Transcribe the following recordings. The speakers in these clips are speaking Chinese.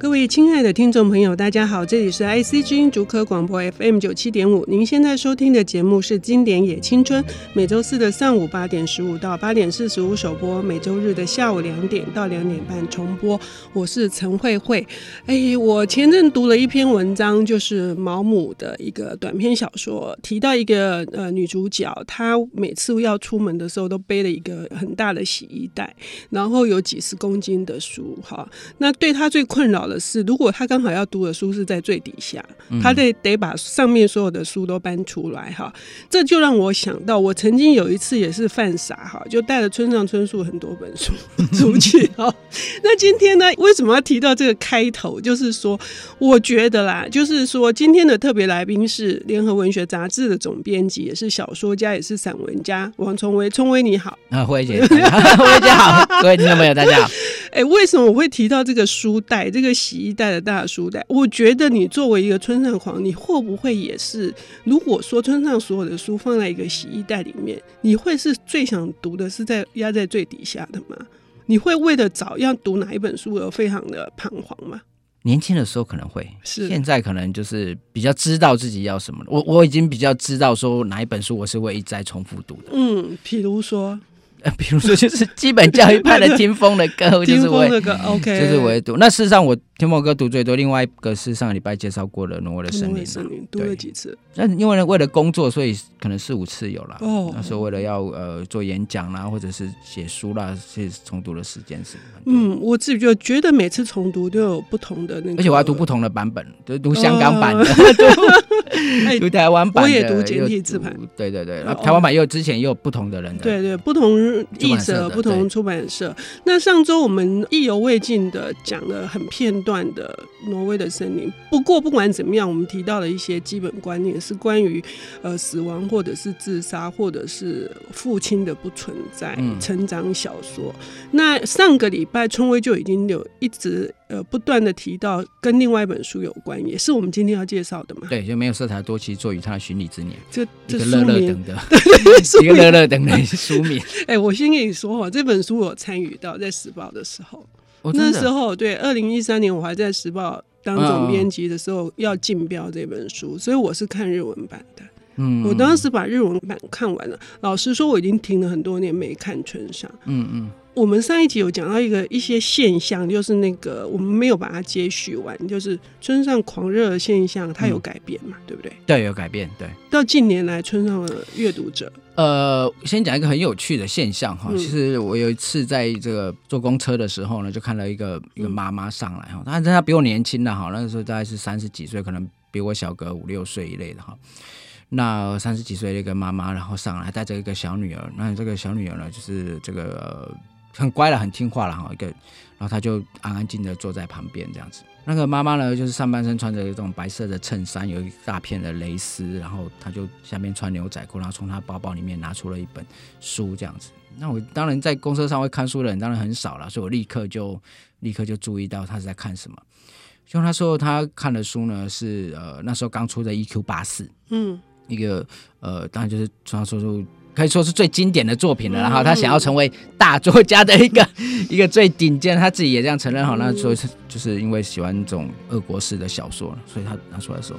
各位亲爱的听众朋友，大家好，这里是 IC 之音竹科广播 FM 九七点五。您现在收听的节目是《经典也青春》，每周四的上午八点十五到八点四十五首播，每周日的下午两点到两点半重播。我是陈慧慧。哎，我前阵读了一篇文章，就是毛姆的一个短篇小说，提到一个呃女主角，她每次要出门的时候都背了一个很大的洗衣袋，然后有几十公斤的书。哈，那对她最困扰。的是，如果他刚好要读的书是在最底下，他得得把上面所有的书都搬出来哈。这就让我想到，我曾经有一次也是犯傻哈，就带了村上春树很多本书 出去哈。那今天呢，为什么要提到这个开头？就是说，我觉得啦，就是说今天的特别来宾是联合文学杂志的总编辑，也是小说家，也是散文家王聪威。聪威你好，啊，慧姐，慧姐好，各位听众朋友大家好。哎、欸，为什么我会提到这个书袋？这个洗衣袋的大书袋，我觉得你作为一个村上狂，你会不会也是？如果说村上所有的书放在一个洗衣袋里面，你会是最想读的是在压在最底下的吗？你会为了找要读哪一本书而非常的彷徨吗？年轻的时候可能会，是现在可能就是比较知道自己要什么了。我我已经比较知道说哪一本书我是会一再重复读的。嗯，譬如说。呃，比如说就是基本教育派的听风的歌，就是我那个 OK，就是我读。那事实上我听风歌读最多，另外一个是上个礼拜介绍过的《挪威的森林》，读了几次？那因为呢为了工作，所以可能四五次有了。哦，那时候为了要呃做演讲啦，或者是写书啦，是重读的时间是。嗯，我自己就觉得每次重读都有不同的那个，而且我要读不同的版本，就读香港版的，读 台湾版，我也读简体字版。对对对，台湾版又之前又有不同的人的，对对，不同。译者不同出版社。那上周我们意犹未尽的讲了很片段的挪威的森林。不过不管怎么样，我们提到了一些基本观念，是关于呃死亡，或者是自杀，或者是父亲的不存在。成长小说。那上个礼拜春威就已经有一直呃不断的提到跟另外一本书有关，也是我们今天要介绍的嘛？对，就没有色彩多奇作与他的巡礼之年。这这乐乐等的，一个乐乐等的书名。哎，我先跟你说哈，这本书我参与到在时报的时候，哦、那时候对，二零一三年我还在时报当总编辑的时候要竞标这本书，所以我是看日文版的。嗯，我当时把日文版看完了，老实说我已经停了很多年没看春上。嗯嗯。我们上一集有讲到一个一些现象，就是那个我们没有把它接续完，就是村上狂热的现象，它有改变嘛？嗯、对不对？对，有改变。对，到近年来村上的阅读者，呃，先讲一个很有趣的现象哈。其实我有一次在这个坐公车的时候呢，就看到一个一个妈妈上来哈，但是她比我年轻的哈，那个时候大概是三十几岁，可能比我小个五六岁一类的哈。那三十几岁的一个妈妈，然后上来带着一个小女儿，那这个小女儿呢，就是这个。很乖了，很听话了哈，一个，然后他就安安静静的坐在旁边这样子。那个妈妈呢，就是上半身穿着一种白色的衬衫，有一大片的蕾丝，然后他就下面穿牛仔裤，然后从他包包里面拿出了一本书这样子。那我当然在公车上会看书的人当然很少了，所以我立刻就立刻就注意到他是在看什么。就他说他看的书呢是呃那时候刚出的 EQ 八四，嗯，一个呃当然就是村上春树。可以说是最经典的作品了，然后他想要成为大作家的一个 一个最顶尖，他自己也这样承认哈。那所以就是因为喜欢这种俄国式的小说，所以他拿出来说，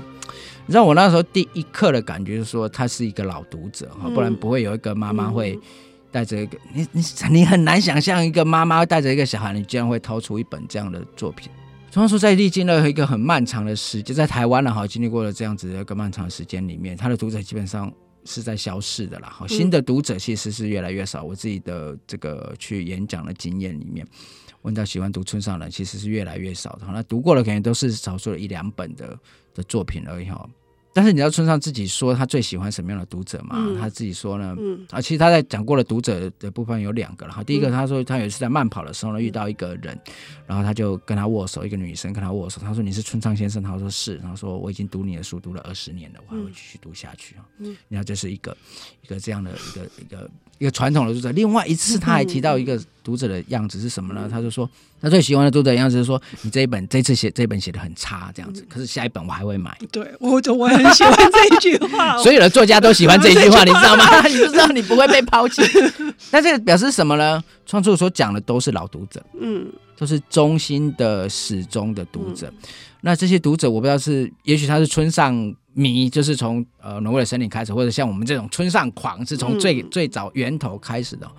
你知道我那时候第一刻的感觉就是说他是一个老读者哈，不然不会有一个妈妈会带着一个你你你很难想象一个妈妈带着一个小孩，你居然会掏出一本这样的作品。村上说在历经了一个很漫长的时间，在台湾了哈，经历过了这样子的一个漫长的时间里面，他的读者基本上。是在消逝的啦，好，新的读者其实是越来越少。我自己的这个去演讲的经验里面，问到喜欢读村上的人，其实是越来越少的。那读过的可能都是少数的一两本的的作品而已哈。但是你知道村上自己说他最喜欢什么样的读者吗？嗯、他自己说呢，嗯、啊，其实他在讲过的读者的部分有两个，然后第一个他说他有一次在慢跑的时候呢遇到一个人，然后他就跟他握手，一个女生跟他握手，他说你是村上先生，他说是，然后说我已经读你的书读了二十年了，我还会继续读下去啊。嗯，然后这是一个一个这样的一个一个一个传统的读者。另外一次他还提到一个读者的样子是什么呢？他就说他最喜欢的读者的样子是说你这一本这次写这一本写的很差这样子，可是下一本我还会买。对，我就我。很喜欢这一句话，所有的作家都喜欢这一句话，你知道吗？你就知道你不会被抛弃。那这个表示什么呢？创作所讲的都是老读者，嗯，都是忠心的、始终的读者。嗯、那这些读者，我不知道是，也许他是村上。迷就是从呃挪威的森林开始，或者像我们这种村上狂是从最、嗯、最早源头开始的。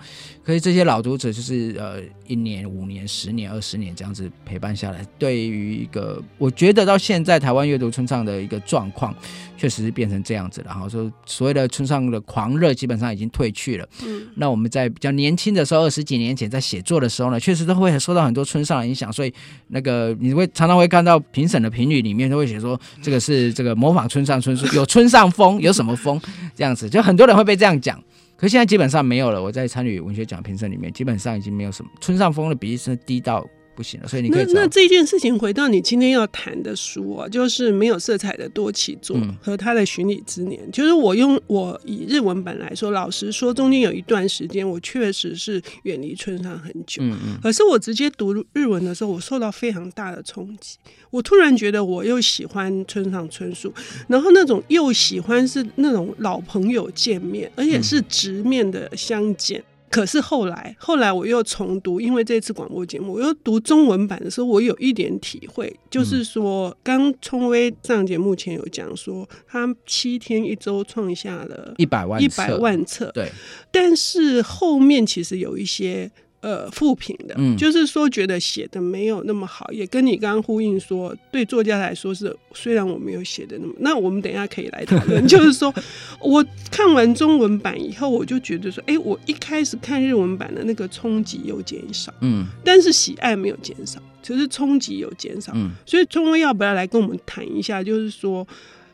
可是这些老读者就是呃一年、五年、十年、二十年这样子陪伴下来，对于一个我觉得到现在台湾阅读村上的一个状况，确实是变成这样子了。然后说所谓的村上的狂热基本上已经退去了。嗯，那我们在比较年轻的时候，二十几年前在写作的时候呢，确实都会受到很多村上的影响，所以那个你会常常会看到评审的评语里面都会写说这个是这个模仿村。村上春树有村上风，有什么风？这样子，就很多人会被这样讲。可现在基本上没有了。我在参与文学奖评审里面，基本上已经没有什么村上风的比例是低到。不行了，所以你可以。那那这件事情回到你今天要谈的书啊，就是没有色彩的多起作和他的巡礼之年。嗯、就是我用我以日文本来说，老实说，中间有一段时间我确实是远离村上很久。嗯嗯。可是我直接读日文的时候，我受到非常大的冲击。我突然觉得我又喜欢村上春树，然后那种又喜欢是那种老朋友见面，而且是直面的相见。嗯可是后来，后来我又重读，因为这次广播节目，我又读中文版的时候，我有一点体会，就是说，刚聪威上节目前有讲说，他七天一周创下了一百万一百万册，对，但是后面其实有一些。呃，负评的，嗯，就是说觉得写的没有那么好，也跟你刚刚呼应说，对作家来说是，虽然我没有写的那么，那我们等一下可以来讨论，就是说我看完中文版以后，我就觉得说，哎、欸，我一开始看日文版的那个冲击有减少，嗯，但是喜爱没有减少，只是冲击有减少，嗯，所以中文要不要来跟我们谈一下，就是说。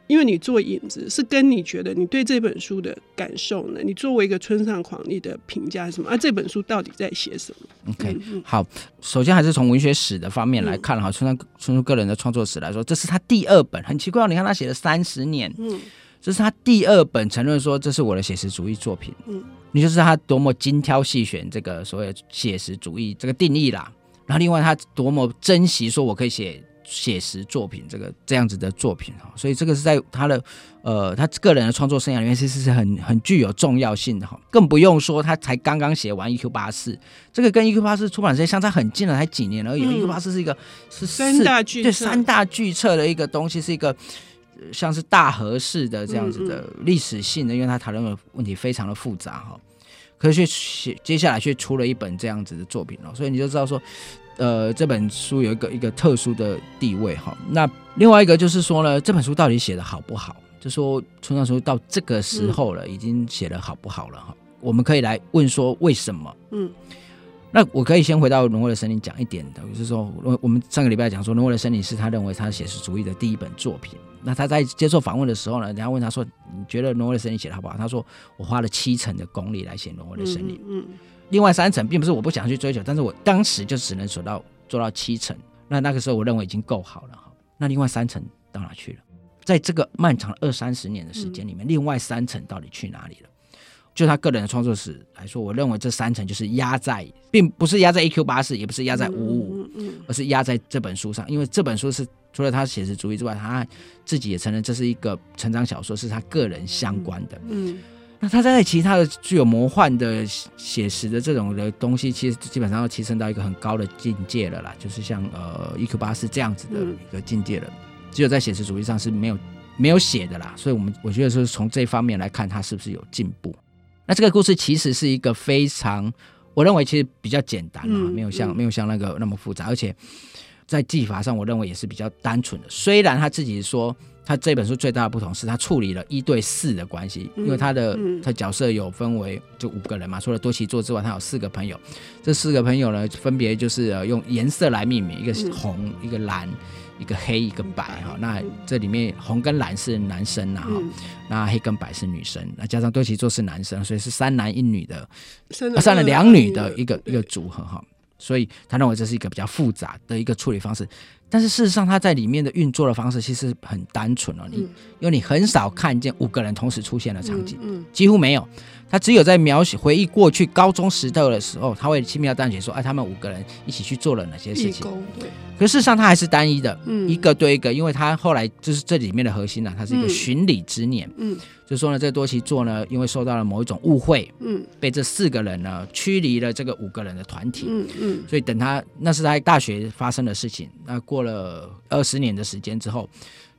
因为你做影子是跟你觉得你对这本书的感受呢？你作为一个村上狂，你的评价是什么？啊，这本书到底在写什么？OK，好，首先还是从文学史的方面来看哈，村上春树个人的创作史来说，这是他第二本，很奇怪，你看他写了三十年，嗯，这是他第二本承认说这是我的写实主义作品，嗯，你就是他多么精挑细选这个所谓写实主义这个定义啦，然后另外他多么珍惜说我可以写。写实作品，这个这样子的作品哈，所以这个是在他的呃他个人的创作生涯里面，其实是很很具有重要性的哈。更不用说他才刚刚写完《E.Q. 八四》，这个跟《E.Q. 八四》出版社相差很近了，才几年而已。嗯《E.Q. 八四》是一个是三大巨对三大巨册的一个东西，是一个像是大和式的这样子的历史性的，因为他讨论的问题非常的复杂哈。可是却写接下来却出了一本这样子的作品哦，所以你就知道说。呃，这本书有一个一个特殊的地位哈。那另外一个就是说呢，这本书到底写的好不好？就说村上书到这个时候了，已经写的好不好了哈？我们可以来问说为什么？嗯，那我可以先回到《挪威的森林》讲一点的，就是说，我我们上个礼拜讲说，《挪威的森林》是他认为他写实主义的第一本作品。那他在接受访问的时候呢，人家问他说：“你觉得《挪威的森林》写的好不好？”他说：“我花了七成的功力来写《挪威的森林》。”嗯。另外三层并不是我不想去追求，但是我当时就只能做到做到七成。那那个时候我认为已经够好了哈。那另外三层到哪去了？在这个漫长二三十年的时间里面，另外三层到底去哪里了？就他个人的创作史来说，我认为这三层就是压在，并不是压在 A Q 八四，也不是压在五五，而是压在这本书上。因为这本书是除了他写实主义之外，他自己也承认这是一个成长小说，是他个人相关的。嗯。嗯那他在其他的具有魔幻的写实的这种的东西，其实基本上要提升到一个很高的境界了啦，就是像呃《E.Q. 八四》这样子的一个境界了。只有在写实主义上是没有没有写的啦，所以我们我觉得是从这方面来看，他是不是有进步？那这个故事其实是一个非常，我认为其实比较简单啊，没有像没有像那个那么复杂，而且在技法上，我认为也是比较单纯的。虽然他自己说。他这本书最大的不同是他处理了一对四的关系，因为他的他角色有分为就五个人嘛，除了多奇座之外，他有四个朋友。这四个朋友呢，分别就是用颜色来命名，一个是红，一个蓝，一个黑，一个白哈。那这里面红跟蓝是男生呐哈，那黑跟白是女生。那加上多奇座是男生，所以是三男一女的，三男两女的一个一个组合哈。所以他认为这是一个比较复杂的一个处理方式。但是事实上，他在里面的运作的方式其实很单纯哦。你因为你很少看见五个人同时出现的场景，几乎没有。他只有在描写回忆过去高中时代的时候，他会轻描淡写说：“哎，他们五个人一起去做了哪些事情。”对。可事实上，他还是单一的，嗯，一个对一个，因为他后来就是这里面的核心呢、啊，他是一个循礼之年，嗯，就说呢，这多奇座呢，因为受到了某一种误会，嗯，被这四个人呢驱离了这个五个人的团体，嗯嗯，所以等他那是他大学发生的事情，那过了二十年的时间之后，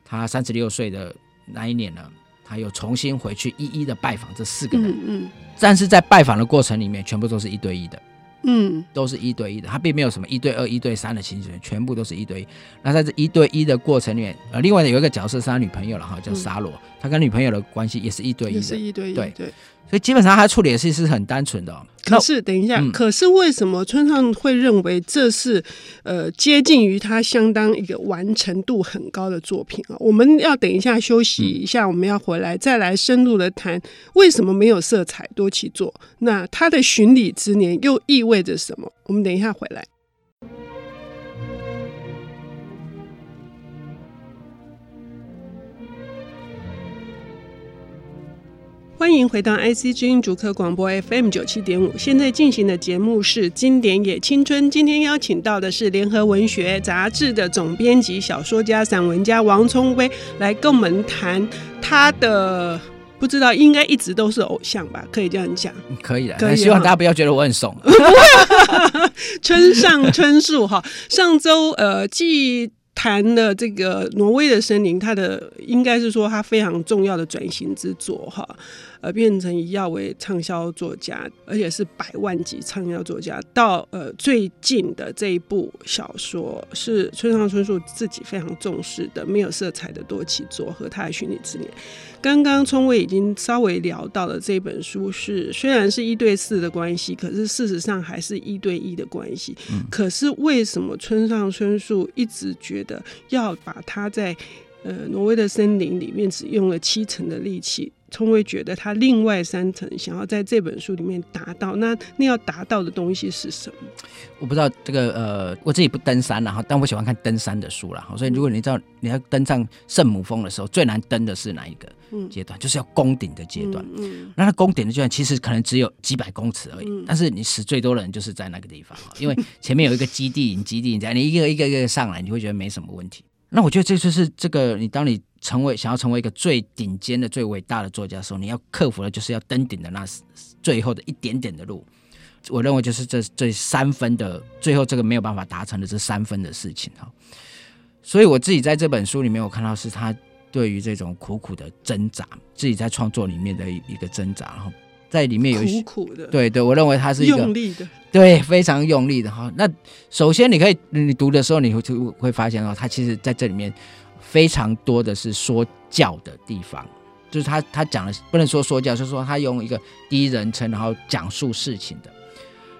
他三十六岁的那一年呢，他又重新回去一一的拜访这四个人，嗯，嗯，但是在拜访的过程里面，全部都是一对一的，嗯，都是一对一的，他并没有什么一对二、一对三的情形，全部都是一对一。那在这一对一的过程里面，呃，另外有一个角色是他女朋友了哈，叫沙罗，嗯，他跟女朋友的关系也是一对一的，也是一对一，对。对。所以基本上他处理的事是很单纯的，哦。可是等一下，嗯，可是为什么村上会认为这是呃接近于他相当一个完成度很高的作品啊？我们要等一下休息一下，我们要回来再来深入的谈为什么没有色彩多起作？那他的巡礼之年又意味着什么？我们等一下回来。欢迎回到 IC 之音竹科广播 FM 九七点五，现在进行的节目是《经典也青春》。今天邀请到的是联合文学杂志的总编辑、小说家、散文家王聪威，来跟我们谈他的不知道应该一直都是偶像吧？可以这样讲？可以的，可以。希望大家不要觉得我很怂。村上春树哈，上周呃，继谈了这个挪威的森林，他的应该是说他非常重要的转型之作哈。呃，变成一要为畅销作家，而且是百万级畅销作家。到呃最近的这一部小说是村上春树自己非常重视的没有色彩的多崎作和他的巡礼之年。刚刚聪威已经稍微聊到了这本书是虽然是一对四的关系，可是事实上还是一对一的关系。嗯。可是为什么村上春树一直觉得要把他在呃挪威的森林里面只用了七成的力气？聪威觉得他另外三层想要在这本书里面达到，那那要达到的东西是什么？我不知道这个呃，我自己不登山了哈，但我喜欢看登山的书了哈。所以如果你知道你要登上圣母峰的时候，最难登的是哪一个阶段？嗯、就是要攻顶的阶段。嗯，嗯，那它攻顶的阶段其实可能只有几百公尺而已，嗯、但是你死最多的人就是在那个地方，因为前面有一个基地营，基地营在你一个一个一个上来，你会觉得没什么问题。那我觉得这就是这个，你当你成为想要成为一个最顶尖的、最伟大的作家的时候，你要克服的就是要登顶的那最后的一点点的路。我认为就是这这三分的最后这个没有办法达成的这三分的事情哈。所以我自己在这本书里面，我看到是他对于这种苦苦的挣扎，自己在创作里面的一个挣扎，然后。在里面有一苦苦的，对对，我认为他是一个用力的，对，非常用力的哈。那首先你可以，你读的时候你会就会发现哦，他其实在这里面非常多的是说教的地方，就是他他讲的不能说说教，就是说他用一个第一人称然后讲述事情的。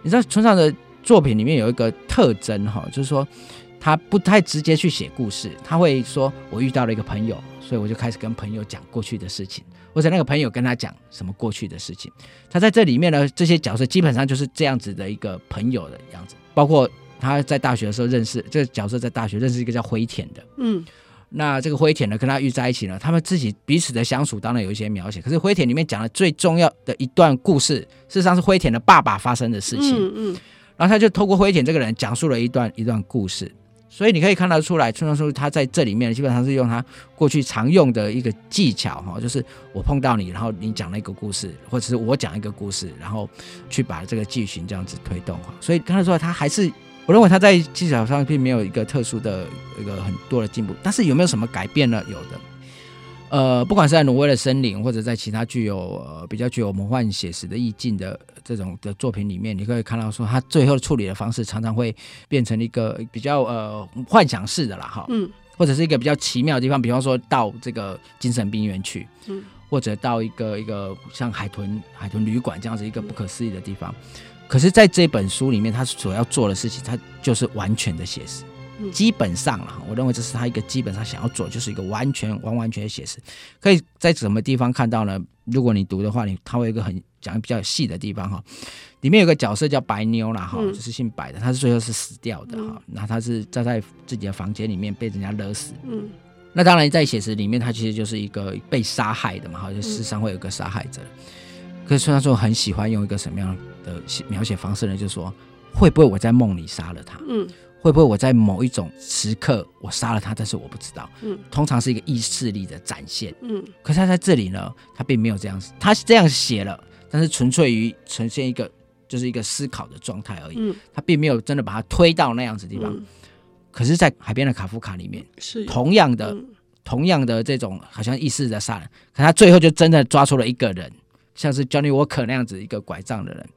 你知道村上的作品里面有一个特征哈，就是说他不太直接去写故事，他会说我遇到了一个朋友，所以我就开始跟朋友讲过去的事情。或者那个朋友跟他讲什么过去的事情，他在这里面呢，这些角色基本上就是这样子的一个朋友的样子。包括他在大学的时候认识这个角色，在大学认识一个叫灰田的，嗯，那这个灰田呢跟他遇在一起呢，他们自己彼此的相处当然有一些描写。可是灰田里面讲的最重要的一段故事，事实上是灰田的爸爸发生的事情，嗯嗯，然后他就透过灰田这个人讲述了一段一段故事。所以你可以看得出来，村上春树他在这里面基本上是用他过去常用的一个技巧哈，就是我碰到你，然后你讲了一个故事，或者是我讲一个故事，然后去把这个剧情这样子推动哈。所以看得出来，他还是我认为他在技巧上并没有一个特殊的一个很多的进步，但是有没有什么改变呢？有的。呃，不管是在挪威的森林，或者在其他具有呃比较具有魔幻写实的意境的这种的作品里面，你可以看到说，他最后处理的方式常常会变成一个比较呃幻想式的啦，哈，嗯，或者是一个比较奇妙的地方，比方说到这个精神病院去，嗯，或者到一个一个像海豚海豚旅馆这样子一个不可思议的地方，可是在这本书里面，他所要做的事情，他就是完全的写实。基本上了，我认为这是他一个基本上想要做，就是一个完全完完全的写实。可以在什么地方看到呢？如果你读的话，你他会有一个很讲的比较细的地方哈。里面有个角色叫白妞啦哈，就是姓白的，他是最后是死掉的哈。那他是站在自己的房间里面被人家勒死。嗯，那当然在写实里面，他其实就是一个被杀害的嘛，好像世上会有个杀害者。可是他说很喜欢用一个什么样的描写方式呢？就是说，会不会我在梦里杀了他？嗯，会不会我在某一种时刻我杀了他，但是我不知道。嗯，通常是一个意识力的展现。嗯，可是他在这里呢，他并没有这样子，他是这样写了，但是纯粹于呈现一个就是一个思考的状态而已。嗯，他并没有真的把他推到那样子的地方。嗯，可是，在海边的卡夫卡里面，是同样的。嗯同样的这种好像意识在杀人，可他最后就真的抓出了一个人，像是 Johnny Walker 那样子一个拐杖的人，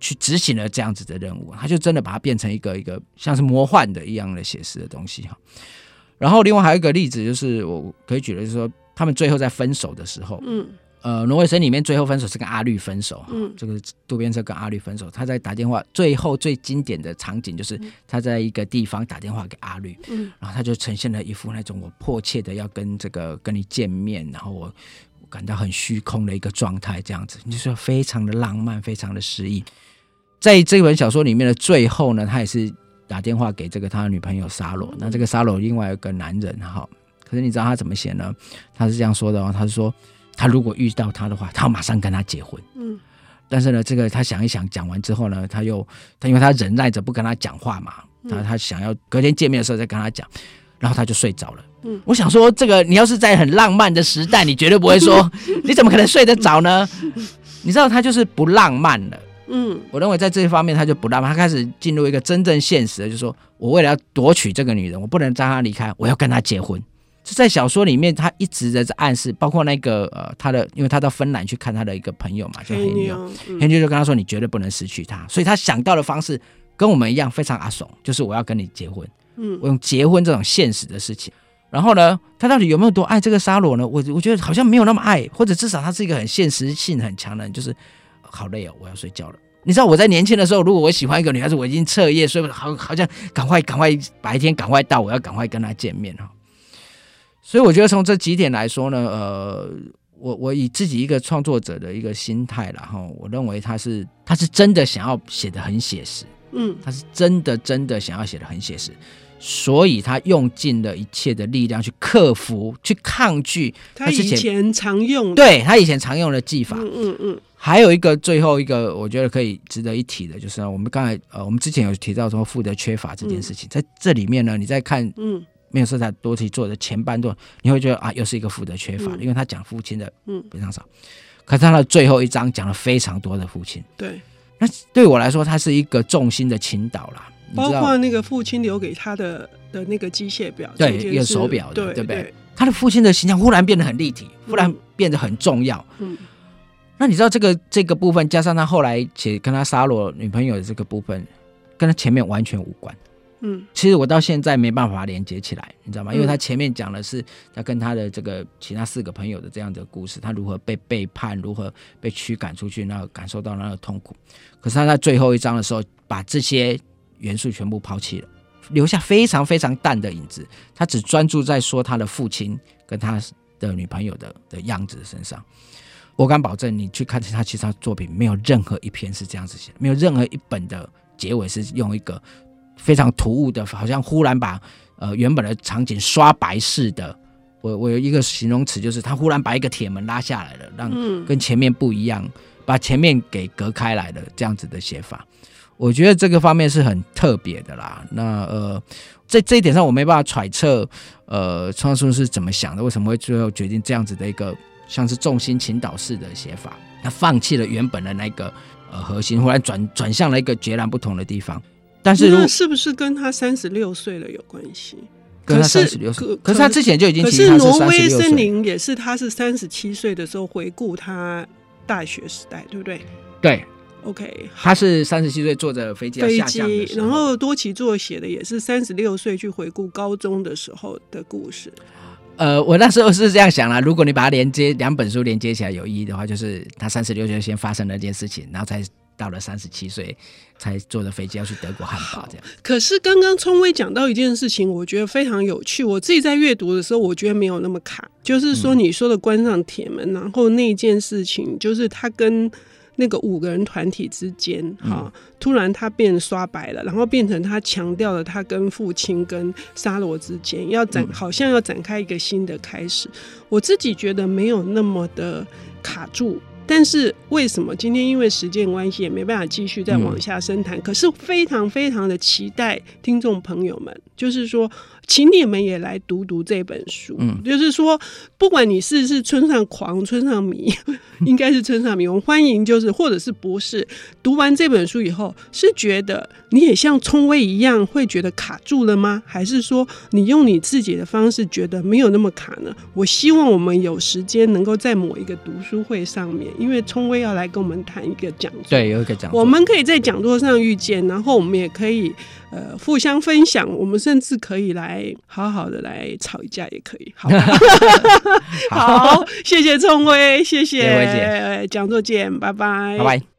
去执行了这样子的任务，他就真的把它变成一个一个像是魔幻的一样的写实的东西哈。然后另外还有一个例子，就是我可以举的就是说，他们最后在分手的时候，嗯。呃，挪威森里面最后分手是跟阿绿分手，嗯，这个渡边车跟阿绿分手，他在打电话，最后最经典的场景就是他在一个地方打电话给阿绿，嗯，然后他就呈现了一副那种我迫切的要跟这个跟你见面，然后我感到很虚空的一个状态，这样子，就是非常的浪漫，非常的诗意。在这本小说里面的最后呢，他也是打电话给这个他的女朋友沙罗，那这个沙罗另外一个男人哈，可是你知道他怎么写呢？他是这样说的哦，他是说。他如果遇到他的话，他要马上跟他结婚。嗯，但是呢，这个他想一想，讲完之后呢，他又他因为他忍耐着不跟他讲话嘛，他他想要隔天见面的时候再跟他讲，然后他就睡着了。嗯，我想说，这个你要是在很浪漫的时代，你绝对不会说，你怎么可能睡得着呢？你知道他就是不浪漫了。嗯，我认为在这一方面他就不浪漫，他开始进入一个真正现实的，就是说我为了要夺取这个女人，我不能让她离开，我要跟她结婚。在小说里面，他一直在暗示，包括那个呃，他的，因为他到芬兰去看他的一个朋友嘛，叫黑妞，黑妞就跟他说：“你绝对不能失去他。”所以他想到的方式跟我们一样，非常阿怂，就是我要跟你结婚。嗯，我用结婚这种现实的事情。然后呢，他到底有没有多爱这个沙罗呢？我我觉得好像没有那么爱，或者至少他是一个很现实性很强的人，就是好累哦，我要睡觉了。你知道我在年轻的时候，如果我喜欢一个女孩子，我已经彻夜睡不好，好像赶快赶快白天赶快到，我要赶快跟她见面哈。所以我觉得从这几点来说呢，呃，我我以自己一个创作者的一个心态然后我认为他是他是真的想要写的很写实，嗯，他是真的真的想要写的很写实，所以他用尽了一切的力量去克服、去抗拒他以前常用的，对他以前常用的技法，嗯嗯嗯。还有一个最后一个，我觉得可以值得一提的，就是我们刚才呃，我们之前有提到说负责缺乏这件事情，在这里面呢，你再看，嗯。没有色彩多题做的前半段，你会觉得啊，又是一个负责缺乏，嗯、因为他讲父亲的嗯非常少，嗯、可是他的最后一章讲了非常多的父亲。对，那对我来说，他是一个重心的倾倒啦，包括那个父亲留给他的的那个机械表，对，一个手表的，对，对不对？对他的父亲的形象忽然变得很立体，忽然变得很重要。嗯，那你知道这个这个部分，加上他后来且跟他杀罗女朋友的这个部分，跟他前面完全无关。嗯，其实我到现在没办法连接起来，你知道吗？因为他前面讲的是他跟他的这个其他四个朋友的这样的故事，他如何被背叛，如何被驱赶出去，那个感受到那个痛苦。可是他在最后一章的时候，把这些元素全部抛弃了，留下非常非常淡的影子。他只专注在说他的父亲跟他的女朋友的的样子身上。我敢保证，你去看他其他作品，没有任何一篇是这样子写的，没有任何一本的结尾是用一个。非常突兀的，好像忽然把呃原本的场景刷白似的。我我有一个形容词，就是他忽然把一个铁门拉下来了，让跟前面不一样，把前面给隔开来了，这样子的写法。我觉得这个方面是很特别的啦。那呃，在这一点上，我没办法揣测呃创作是怎么想的，为什么会最后决定这样子的一个像是重心倾倒式的写法，他放弃了原本的那个呃核心，忽然转转向了一个截然不同的地方。但是，那是不是跟他三十六岁了有关系？跟他三十六岁，可是他之前就已经可是挪威森林也是，他是三十七岁的时候回顾他大学时代，对不对？对，OK，他是三十七岁坐着飞机飞机，然后多奇作写的也是三十六岁去回顾高中的时候的故事。呃，我那时候是这样想啦，如果你把它连接两本书连接起来有意义的话，就是他三十六岁先发生了一件事情，然后才。到了三十七岁才坐着飞机要去德国汉堡，这样。可是刚刚聪威讲到一件事情，我觉得非常有趣。我自己在阅读的时候，我觉得没有那么卡。就是说，你说的关上铁门，然后那件事情，就是他跟那个五个人团体之间，哈，突然他变刷白了，然后变成他强调了他跟父亲跟沙罗之间要展，好像要展开一个新的开始。我自己觉得没有那么的卡住。但是为什么今天因为时间关系也没办法继续再往下深谈？嗯、可是非常非常的期待听众朋友们，就是说。请你们也来读读这本书，嗯，就是说，不管你是是村上狂、村上迷，应该是村上迷，我们欢迎就是或者是博士，读完这本书以后，是觉得你也像聪威一样会觉得卡住了吗？还是说你用你自己的方式觉得没有那么卡呢？我希望我们有时间能够在某一个读书会上面，因为聪威要来跟我们谈一个讲座，对，有一个讲座，我们可以在讲座上遇见，然后我们也可以。呃，互相分享，我们甚至可以来好好的来吵一架，也可以。好，好，谢谢聪威，谢谢，谢谢讲座见，拜拜，拜拜。